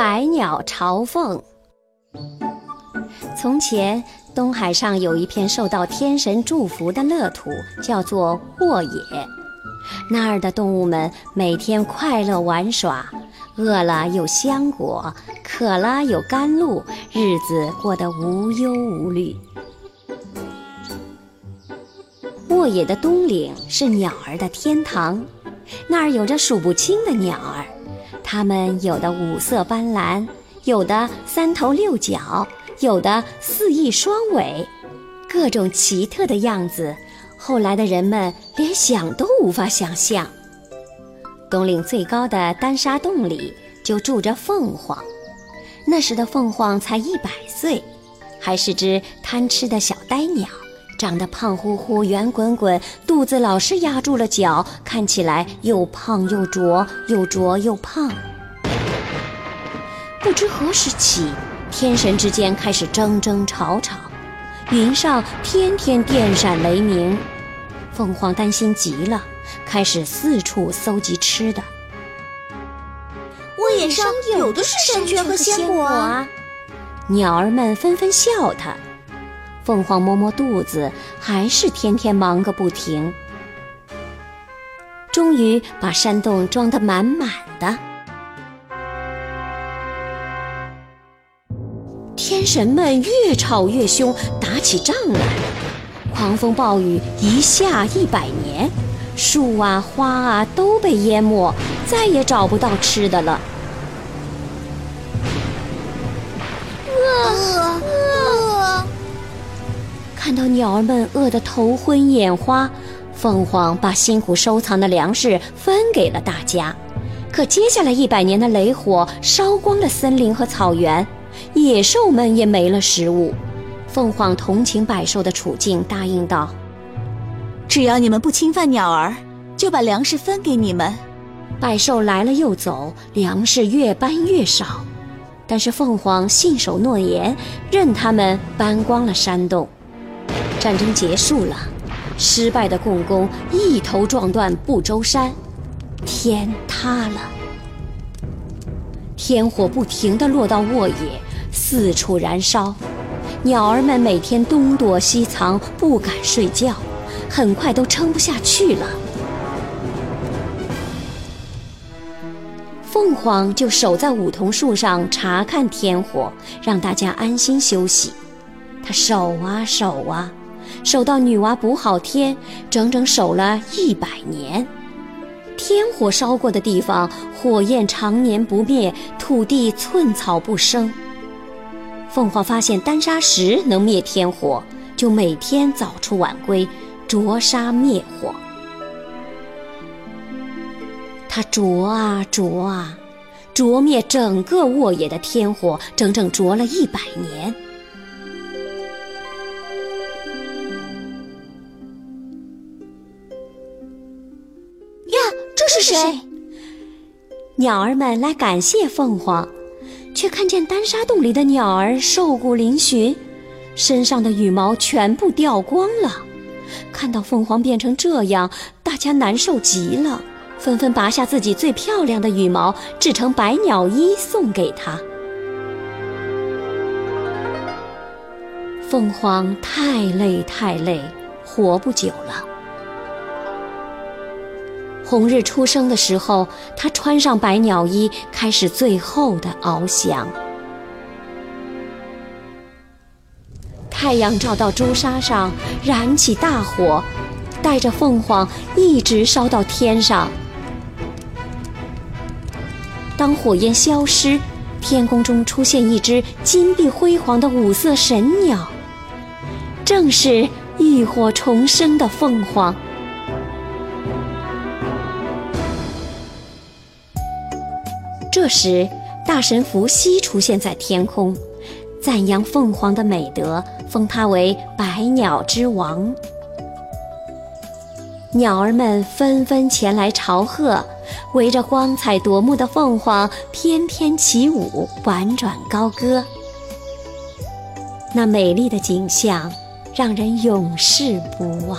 百鸟朝凤。从前，东海上有一片受到天神祝福的乐土，叫做沃野。那儿的动物们每天快乐玩耍，饿了有香果，渴了有甘露，日子过得无忧无虑。沃野的东岭是鸟儿的天堂，那儿有着数不清的鸟儿。它们有的五色斑斓，有的三头六角，有的四翼双尾，各种奇特的样子。后来的人们连想都无法想象。东岭最高的丹沙洞里就住着凤凰，那时的凤凰才一百岁，还是只贪吃的小呆鸟。长得胖乎乎、圆滚滚，肚子老是压住了脚，看起来又胖又浊，又浊又胖。不知何时起，天神之间开始争争吵吵，云上天天电闪雷鸣。凤凰担心极了，开始四处搜集吃的。沃野上有的是山泉和鲜果啊！鸟儿们纷纷笑他。凤凰摸摸肚子，还是天天忙个不停。终于把山洞装得满满的。天神们越吵越凶，打起仗来。狂风暴雨一下一百年，树啊花啊都被淹没，再也找不到吃的了。看到鸟儿们饿得头昏眼花，凤凰把辛苦收藏的粮食分给了大家。可接下来一百年的雷火烧光了森林和草原，野兽们也没了食物。凤凰同情百兽的处境，答应道：“只要你们不侵犯鸟儿，就把粮食分给你们。”百兽来了又走，粮食越搬越少，但是凤凰信守诺言，任他们搬光了山洞。战争结束了，失败的共工一头撞断不周山，天塌了，天火不停地落到沃野，四处燃烧，鸟儿们每天东躲西藏，不敢睡觉，很快都撑不下去了。凤凰就守在梧桐树上查看天火，让大家安心休息。它守啊守啊。守到女娲补好天，整整守了一百年。天火烧过的地方，火焰常年不灭，土地寸草不生。凤凰发现丹砂石能灭天火，就每天早出晚归，灼砂灭火。他灼啊灼啊，灼灭整个沃野的天火，整整灼了一百年。是谁？鸟儿们来感谢凤凰，却看见丹沙洞里的鸟儿瘦骨嶙峋，身上的羽毛全部掉光了。看到凤凰变成这样，大家难受极了，纷纷拔下自己最漂亮的羽毛，制成百鸟衣送给他。凤凰太累太累，活不久了。红日出生的时候，他穿上百鸟衣，开始最后的翱翔。太阳照到朱砂上，燃起大火，带着凤凰一直烧到天上。当火焰消失，天空中出现一只金碧辉煌的五色神鸟，正是浴火重生的凤凰。这时，大神伏羲出现在天空，赞扬凤凰的美德，封他为百鸟之王。鸟儿们纷纷前来朝贺，围着光彩夺目的凤凰翩翩起舞，婉转高歌。那美丽的景象，让人永世不忘。